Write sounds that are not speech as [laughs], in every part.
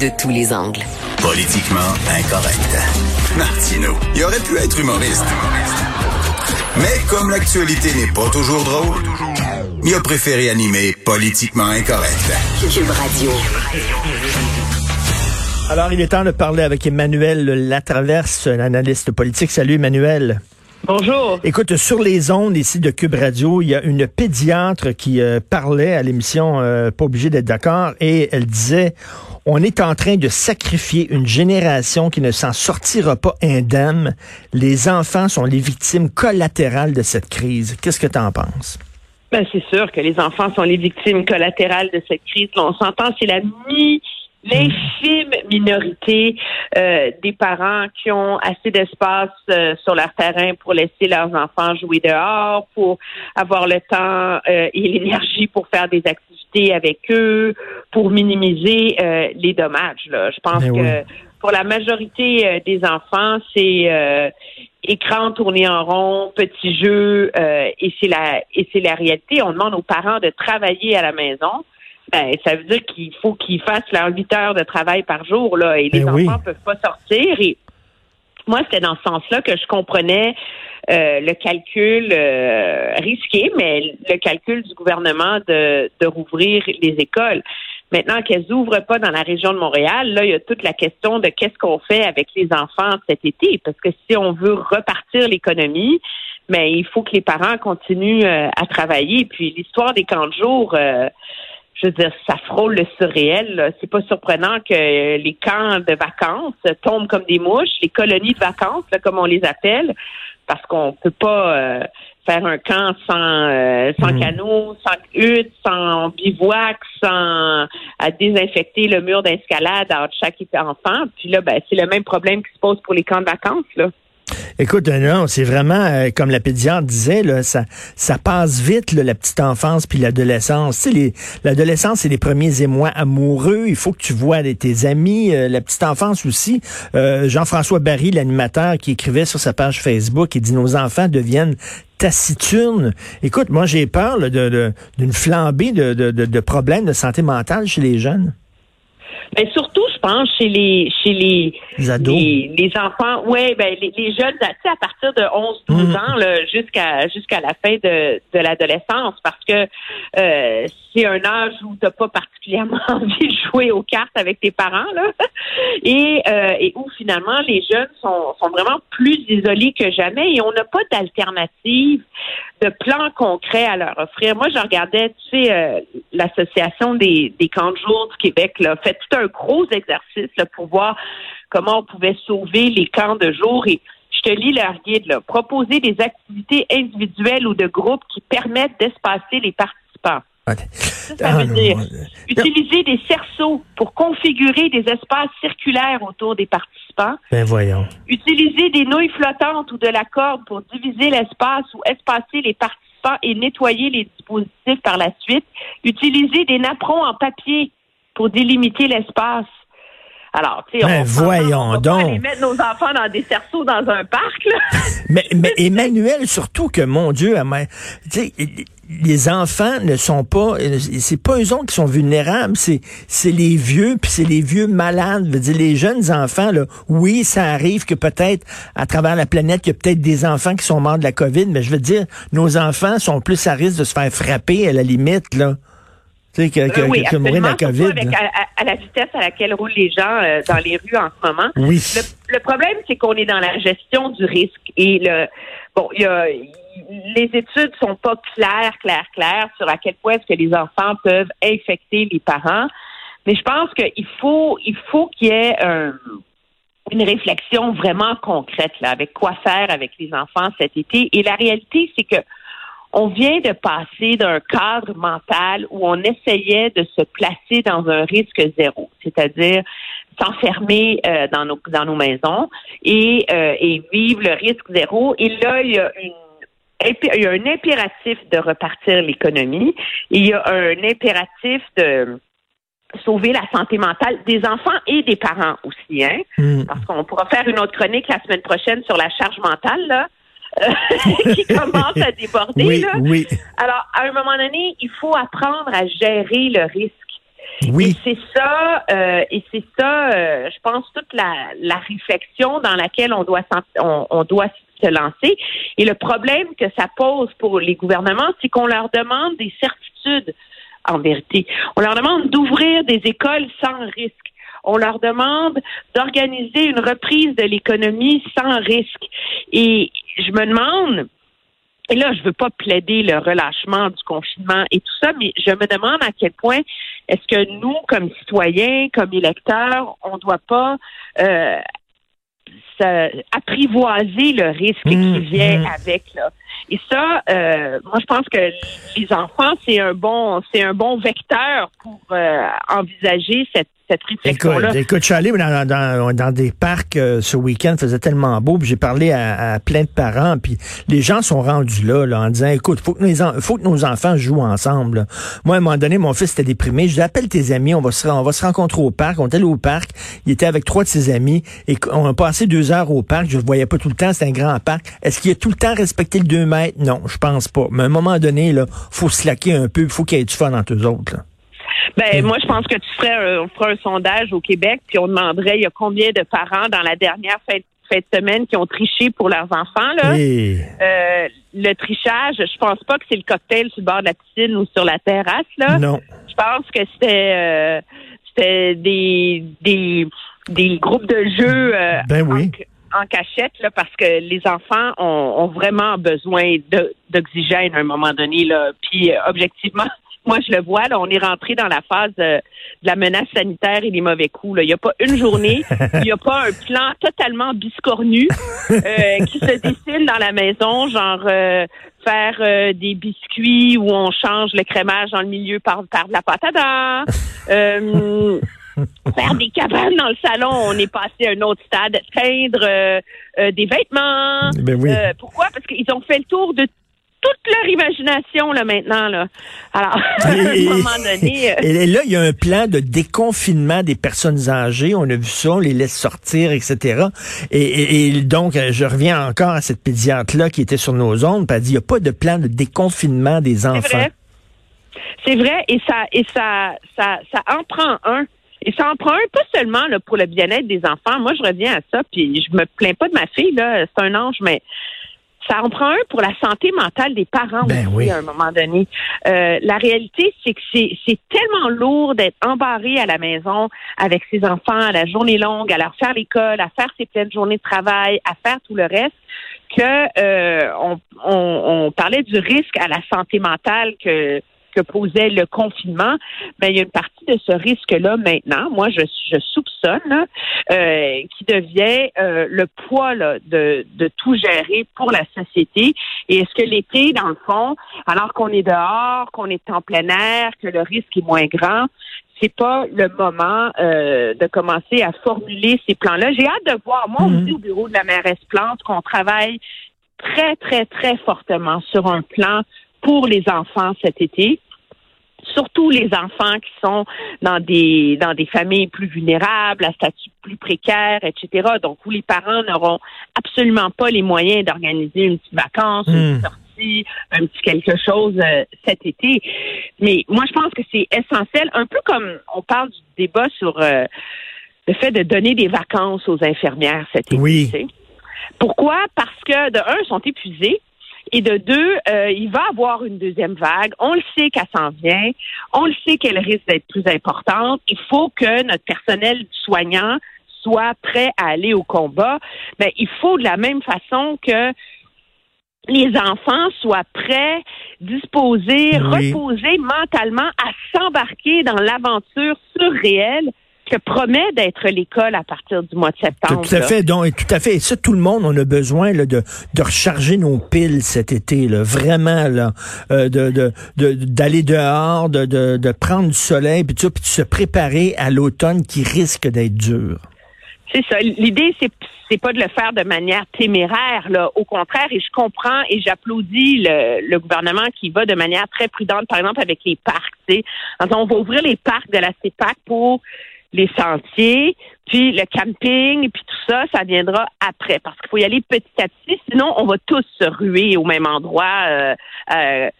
de tous les angles. Politiquement incorrect. Martino, il aurait pu être humoriste. Mais comme l'actualité n'est pas toujours drôle, il a préféré animer Politiquement incorrect. Cube Radio. Alors, il est temps de parler avec Emmanuel Latraverse, un analyste politique. Salut, Emmanuel. Bonjour. Écoute, sur les ondes ici de Cube Radio, il y a une pédiatre qui euh, parlait à l'émission euh, Pas obligé d'être d'accord et elle disait on est en train de sacrifier une génération qui ne s'en sortira pas indemne. Les enfants sont les victimes collatérales de cette crise. Qu'est-ce que tu en penses? Ben, c'est sûr que les enfants sont les victimes collatérales de cette crise. on s'entend, c'est la mi l'infime minorité euh, des parents qui ont assez d'espace euh, sur leur terrain pour laisser leurs enfants jouer dehors, pour avoir le temps euh, et l'énergie pour faire des activités avec eux, pour minimiser les dommages. Là. Je pense que pour la majorité des enfants, c'est écran tourné en rond, petits jeux, et c'est la et c'est la réalité. On demande aux parents de travailler à la maison ben, ça veut dire qu'il faut qu'ils fassent leurs 8 heures de travail par jour, là, et les ben enfants ne peuvent pas sortir. Et moi, c'était dans ce sens-là que je comprenais euh, le calcul euh, risqué, mais le calcul du gouvernement de, de rouvrir les écoles. Maintenant qu'elles n'ouvrent pas dans la région de Montréal, là, il y a toute la question de qu'est-ce qu'on fait avec les enfants cet été. Parce que si on veut repartir l'économie, mais ben, il faut que les parents continuent euh, à travailler. Puis l'histoire des camps de jour, je veux dire, ça frôle le surréel. C'est pas surprenant que les camps de vacances tombent comme des mouches, les colonies de vacances, comme on les appelle, parce qu'on peut pas euh, faire un camp sans euh, sans mhm. canot, sans hutte, sans bivouac, sans à désinfecter le mur d'escalade entre chaque enfant. Puis là, ben, c'est le même problème qui se pose pour les camps de vacances. Là. Écoute, euh, non, c'est vraiment, euh, comme la pédiatre disait, là, ça, ça passe vite, la petite enfance puis l'adolescence. Tu sais, l'adolescence, c'est les premiers émois amoureux. Il faut que tu vois tes amis. Euh, la petite enfance aussi. Jean-François Barry, l'animateur, qui écrivait sur sa page Facebook, il dit, nos enfants deviennent taciturnes. Écoute, moi, j'ai peur d'une de, d'une flambée de, de, de problèmes de santé mentale chez les jeunes. Mais surtout, je pense, chez les chez les les, les, enfants, ouais, ben les, les jeunes, tu sais, à partir de 11, 12 mm. ans là, jusqu'à jusqu'à la fin de, de l'adolescence, parce que euh, c'est un âge où t'as pas particulièrement [laughs] envie de jouer aux cartes avec tes parents, là, et, euh, et où finalement les jeunes sont, sont vraiment plus isolés que jamais et on n'a pas d'alternative de plan concret à leur offrir. Moi, je regardais, tu sais, euh, l'association des, des camps de jour du Québec là, fait tout un gros exercice là, pour voir comment on pouvait sauver les camps de jour et je te lis leur guide, là. Proposer des activités individuelles ou de groupes qui permettent d'espacer les participants. Ça, veut ah, dire utiliser des cerceaux pour configurer des espaces circulaires autour des participants. Ben voyons. Utiliser des nouilles flottantes ou de la corde pour diviser l'espace ou espacer les participants et nettoyer les dispositifs par la suite. Utiliser des napperons en papier pour délimiter l'espace. Alors, tu sais, ben, on, voyons on donc. aller mettre nos enfants dans des cerceaux dans un parc. Là. [laughs] mais, mais [laughs] Emmanuel, surtout que, mon Dieu, les enfants ne sont pas, c'est pas eux autres qui sont vulnérables, c'est c'est les vieux puis c'est les vieux malades. Je veux dire, les jeunes enfants là, oui, ça arrive que peut-être à travers la planète, il y a peut-être des enfants qui sont morts de la COVID, mais je veux dire, nos enfants sont plus à risque de se faire frapper à la limite là. Tu sais, que, que, oui, que mourir de la COVID. Avec, à, la vitesse à laquelle roulent les gens euh, dans les rues en ce moment. Oui. Le, le problème, c'est qu'on est dans la gestion du risque. Et le bon, il y a les études sont pas claires, claires, claires sur à quel point est-ce que les enfants peuvent infecter les parents. Mais je pense qu'il faut, il faut qu'il y ait une réflexion vraiment concrète là, avec quoi faire avec les enfants cet été. Et la réalité, c'est que on vient de passer d'un cadre mental où on essayait de se placer dans un risque zéro, c'est-à-dire s'enfermer euh, dans nos dans nos maisons et, euh, et vivre le risque zéro. Et là, il y a une il y a un impératif de repartir l'économie. Il y a un impératif de sauver la santé mentale des enfants et des parents aussi, hein? Hmm. Parce qu'on pourra faire une autre chronique la semaine prochaine sur la charge mentale, là. Euh, [laughs] qui commence à déborder. Oui, là. oui. Alors, à un moment donné, il faut apprendre à gérer le risque. Oui. Et c'est ça, euh, et c'est ça, euh, je pense toute la, la réflexion dans laquelle on doit on, on doit se lancer. Et le problème que ça pose pour les gouvernements, c'est qu'on leur demande des certitudes. En vérité, on leur demande d'ouvrir des écoles sans risque. On leur demande d'organiser une reprise de l'économie sans risque. Et je me demande, et là, je veux pas plaider le relâchement du confinement et tout ça, mais je me demande à quel point est-ce que nous, comme citoyens, comme électeurs, on ne doit pas euh, apprivoiser le risque qui mmh, vient mmh. avec. Là. Et ça, euh, moi, je pense que les enfants, c'est un bon, c'est un bon vecteur pour euh, envisager cette Écoute, écoute, je suis allé dans, des parcs euh, ce week-end, faisait tellement beau, puis j'ai parlé à, plein de parents, puis les gens sont rendus là, là en disant, écoute, faut que, nos, faut que nos enfants jouent ensemble. Moi, à un moment donné, mon fils était déprimé. Je lui appelle tes amis, on va se, rencontrer au parc. On est allé au parc, il était avec trois de ses amis, et on a passé deux heures au parc. Je le voyais pas tout le temps, c'est un grand parc. Est-ce qu'il a tout le temps respecté le 2 mètres? Non, je pense pas. Mais à un moment donné, là, faut se laquer un peu, faut qu'il y ait du fun entre eux autres. Ben, moi, je pense que tu ferais un, on ferait un sondage au Québec, puis on demanderait il y a combien de parents dans la dernière fête, fête de semaine qui ont triché pour leurs enfants. Là? Euh, le trichage, je pense pas que c'est le cocktail sur le bord de la piscine ou sur la terrasse. Là. Non. Je pense que c'était euh, c'était des, des des groupes de jeux euh, ben oui. en, cachette là, parce que les enfants ont, ont vraiment besoin d'oxygène à un moment donné. Là. Puis objectivement, moi, je le vois, là, on est rentré dans la phase euh, de la menace sanitaire et des mauvais coups. Là. Il n'y a pas une journée, il n'y a pas un plan totalement biscornu euh, qui se dessine dans la maison, genre euh, faire des biscuits où on change le crémage dans le milieu par, par de la à dents. faire des cabanes dans le salon, on est passé à un autre stade, teindre des vêtements. Ben oui. pourquoi? Parce qu'ils ont fait le tour de toute leur imagination là maintenant là. Alors [laughs] à un moment donné. Euh, et là, il y a un plan de déconfinement des personnes âgées. On a vu ça, on les laisse sortir, etc. Et, donc, euh, je reviens encore à cette pédiatre là qui était sur nos ondes, elle dit il n'y a pas de plan de déconfinement des enfants. C'est vrai. C'est vrai, et ça et ça ça ça en prend un. Et ça en prend un, pas seulement là, pour le bien-être des enfants. Moi, je reviens à ça, puis je me plains pas de ma fille, là, c'est un ange, mais ça en prend un pour la santé mentale des parents ben aussi à un moment donné. Euh, la réalité, c'est que c'est tellement lourd d'être embarré à la maison avec ses enfants à la journée longue, à leur faire l'école, à faire ses pleines journées de travail, à faire tout le reste, que euh, on, on, on parlait du risque à la santé mentale que que posait le confinement, ben il y a une partie de ce risque-là maintenant. Moi, je, je soupçonne euh, qui devient euh, le poids de, de tout gérer pour la société. Et est-ce que l'été, dans le fond, alors qu'on est dehors, qu'on est en plein air, que le risque est moins grand, c'est pas le moment euh, de commencer à formuler ces plans-là? J'ai hâte de voir. Moi, on me dit au bureau de la mairesse Plante qu'on travaille très, très, très fortement sur un plan pour les enfants cet été surtout les enfants qui sont dans des dans des familles plus vulnérables, à statut plus précaire, etc. Donc où les parents n'auront absolument pas les moyens d'organiser une petite vacance, une hmm. sortie, un petit quelque chose euh, cet été. Mais moi, je pense que c'est essentiel, un peu comme on parle du débat sur euh, le fait de donner des vacances aux infirmières cet été. Oui. Pourquoi? Parce que de un, ils sont épuisés. Et de deux, euh, il va avoir une deuxième vague. On le sait qu'elle s'en vient. On le sait qu'elle risque d'être plus importante. Il faut que notre personnel soignant soit prêt à aller au combat. Mais il faut de la même façon que les enfants soient prêts, disposés, reposés mentalement à s'embarquer dans l'aventure surréelle que promet d'être l'école à partir du mois de septembre. Tout à fait, donc tout à fait. Et ça, tout le monde, on a besoin là, de, de recharger nos piles cet été, là, vraiment là, euh, de, de, d'aller dehors, de, de, de prendre du soleil, puis, tout, puis de se préparer à l'automne qui risque d'être dur. C'est ça. L'idée, c'est c'est pas de le faire de manière téméraire, là. Au contraire, et je comprends et j'applaudis le, le, gouvernement qui va de manière très prudente, par exemple avec les parcs. On va ouvrir les parcs de la CEPAC pour les sentiers, puis le camping, puis tout ça, ça viendra après, parce qu'il faut y aller petit à petit, sinon on va tous se ruer au même endroit. Euh, euh,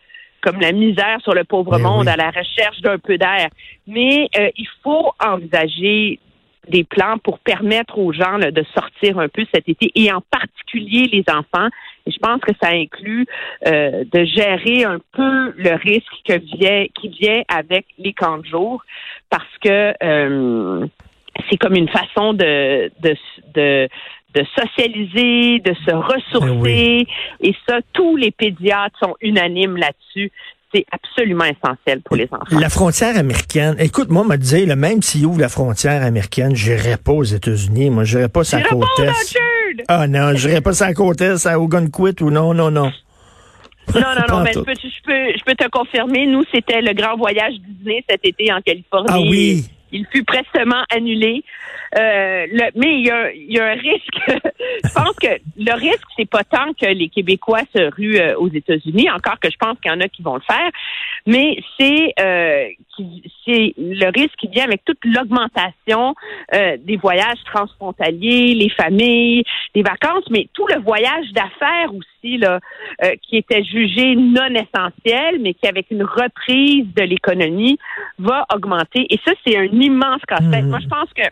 comme la misère sur le pauvre Ben monde oui. à la recherche d'un peu d'air. Mais euh, il faut envisager des plans pour permettre aux gens là, de sortir un peu cet été et en particulier les enfants. Et je pense que ça inclut euh, de gérer un peu le risque que vient, qui vient avec les camps de jour parce que euh, c'est comme une façon de, de, de, de socialiser, de se ressourcer. Oui. Et ça, tous les pédiatres sont unanimes là-dessus. C'est absolument essentiel pour les enfants. La frontière américaine, écoute, moi, me le même s'il ouvre la frontière américaine, j'irai pas aux États-Unis. Moi, j'irai pas sur la côte! Ah non, j'irai pas sur la côte est, à Ogunquit ou non, non, non. Non, [laughs] non, non, mais je peux, je, peux, je peux te confirmer, nous, c'était le grand voyage Disney cet été en Californie. Ah oui. Il fut prestement annulé. Euh, le- mais il y, a, il y a un risque. [laughs] je pense que le risque, c'est pas tant que les Québécois se ruent euh, aux États-Unis, encore que je pense qu'il y en a qui vont le faire, mais c'est euh, c'est le risque qui vient avec toute l'augmentation euh, des voyages transfrontaliers, les familles, les vacances, mais tout le voyage d'affaires aussi là, euh, qui était jugé non essentiel, mais qui avec une reprise de l'économie va augmenter. Et ça, c'est un immense casse-tête. Mhm. Moi, je pense que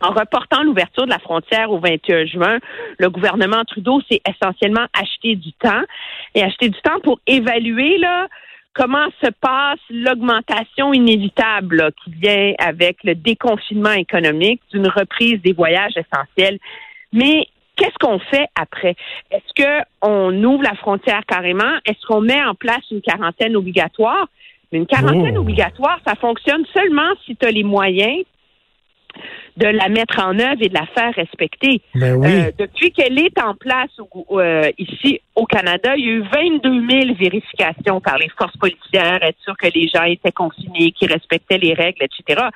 en reportant l'ouverture de la frontière au 21 juin, le gouvernement Trudeau s'est essentiellement acheté du temps et acheté du temps pour évaluer là comment se passe l'augmentation inévitable là, qui vient avec le déconfinement économique d'une reprise des voyages essentiels. Mais qu'est-ce qu'on fait après? Est-ce qu'on ouvre la frontière carrément? Est-ce qu'on met en place une quarantaine obligatoire? Mais une quarantaine Oh. obligatoire, ça fonctionne seulement si tu as les moyens de la mettre en œuvre et de la faire respecter. Ben oui. Euh, depuis qu'elle est en place au- euh, ici au Canada, il y a eu 22 000 vérifications par les forces policières, être sûr que les gens étaient confinés, qu'ils respectaient les règles, etc.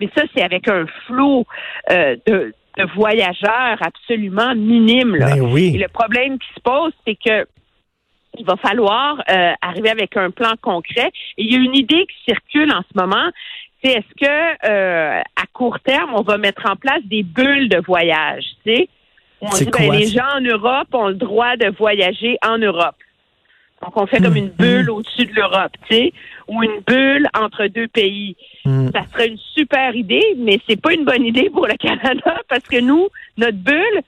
Mais ça, c'est avec un flot euh, de, de voyageurs absolument minime. Là. ben Et oui. le problème qui se pose, c'est que il va falloir euh, arriver avec un plan concret. Et il y a une idée qui circule en ce moment. C'est est-ce que euh, à court terme, on va mettre en place des bulles de voyage, tu sais? On dit ben, les gens en Europe ont le droit de voyager en Europe. Donc on fait comme une bulle au-dessus de l'Europe, tu sais, ou une bulle entre deux pays. Hmm. Ça serait une super idée, mais c'est pas une bonne idée pour le Canada parce que nous, notre bulle,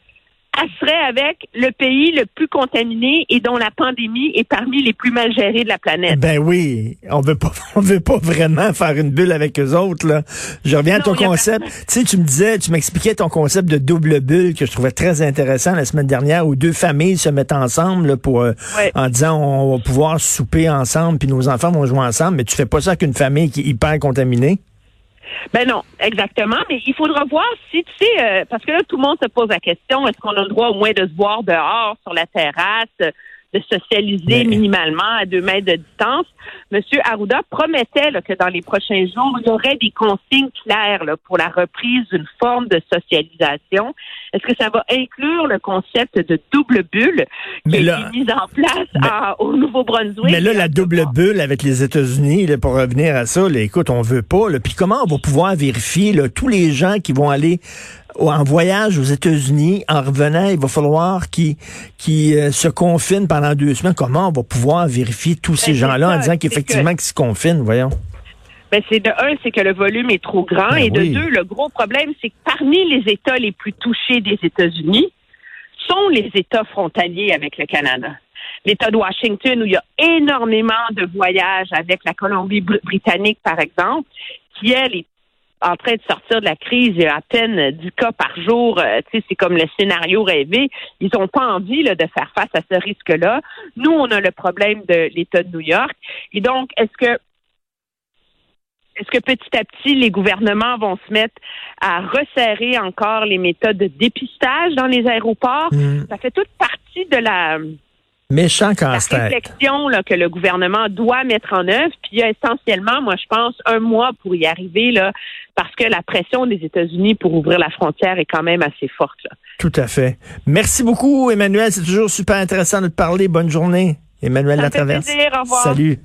elle serait avec le pays le plus contaminé et dont la pandémie est parmi les plus mal gérées de la planète. Ben oui, on veut pas, [laughs] on veut pas vraiment faire une bulle avec eux autres là. Je reviens à ton concept. Tu sais, tu me disais, tu m'expliquais ton concept de double bulle que je trouvais très intéressant la semaine dernière, où deux familles se mettent ensemble là, pour euh, Ouais. en disant on va pouvoir souper ensemble puis nos enfants vont jouer ensemble, mais tu fais pas ça qu'une famille qui est hyper contaminée? Ben non, exactement. Mais il faudra voir si, tu sais, euh, parce que là, tout le monde se pose la question, est-ce qu'on a le droit au moins de se voir dehors, sur la terrasse, de socialiser Mais- minimalement à deux mètres de distance? Monsieur Arruda promettait là, que dans les prochains jours, il y aurait des consignes claires là, pour la reprise d'une forme de socialisation. Est-ce que ça va inclure le concept de double bulle qui Mais a été mise en place Mais- au Nouveau-Brunswick? Mais là, la double bulle avec les États-Unis, là, pour revenir à ça, là, écoute, on veut pas. Là. Puis comment on va pouvoir vérifier là, tous les gens qui vont aller en voyage aux États-Unis, en revenant, il va falloir qu'ils euh, se confinent pendant deux semaines. Comment on va pouvoir vérifier tous ces Ben, gens-là en disant qu'effectivement qu'ils se confinent, voyons? Ben, c'est de un, c'est que le volume est trop grand. Ben et de oui. deux, le gros problème, c'est que parmi les États les plus touchés des États-Unis sont les États frontaliers avec le Canada. L'État de Washington, où il y a énormément de voyages avec la Colombie-Britannique, par exemple, qui, elle, est en train de sortir de la crise, il y a à peine 10 cas par jour. Euh, tu sais, c'est comme le scénario rêvé. Ils n'ont pas envie là, de faire face à ce risque-là. Nous, on a le problème de l'État de New York. Et donc, est-ce que est-ce que petit à petit, les gouvernements vont se mettre à resserrer encore les méthodes de dépistage dans les aéroports? Hmm. Ça fait toute partie de la, Méchant la réflexion là, que le gouvernement doit mettre en œuvre. Puis il y a essentiellement, moi, je pense, un mois pour y arriver, là, parce que la pression des États-Unis pour ouvrir la frontière est quand même assez forte. Là. Tout à fait. Merci beaucoup, Emmanuel. C'est toujours super intéressant de te parler. Bonne journée. Emmanuel Ça fait Latraverse. plaisir. Au revoir. Salut.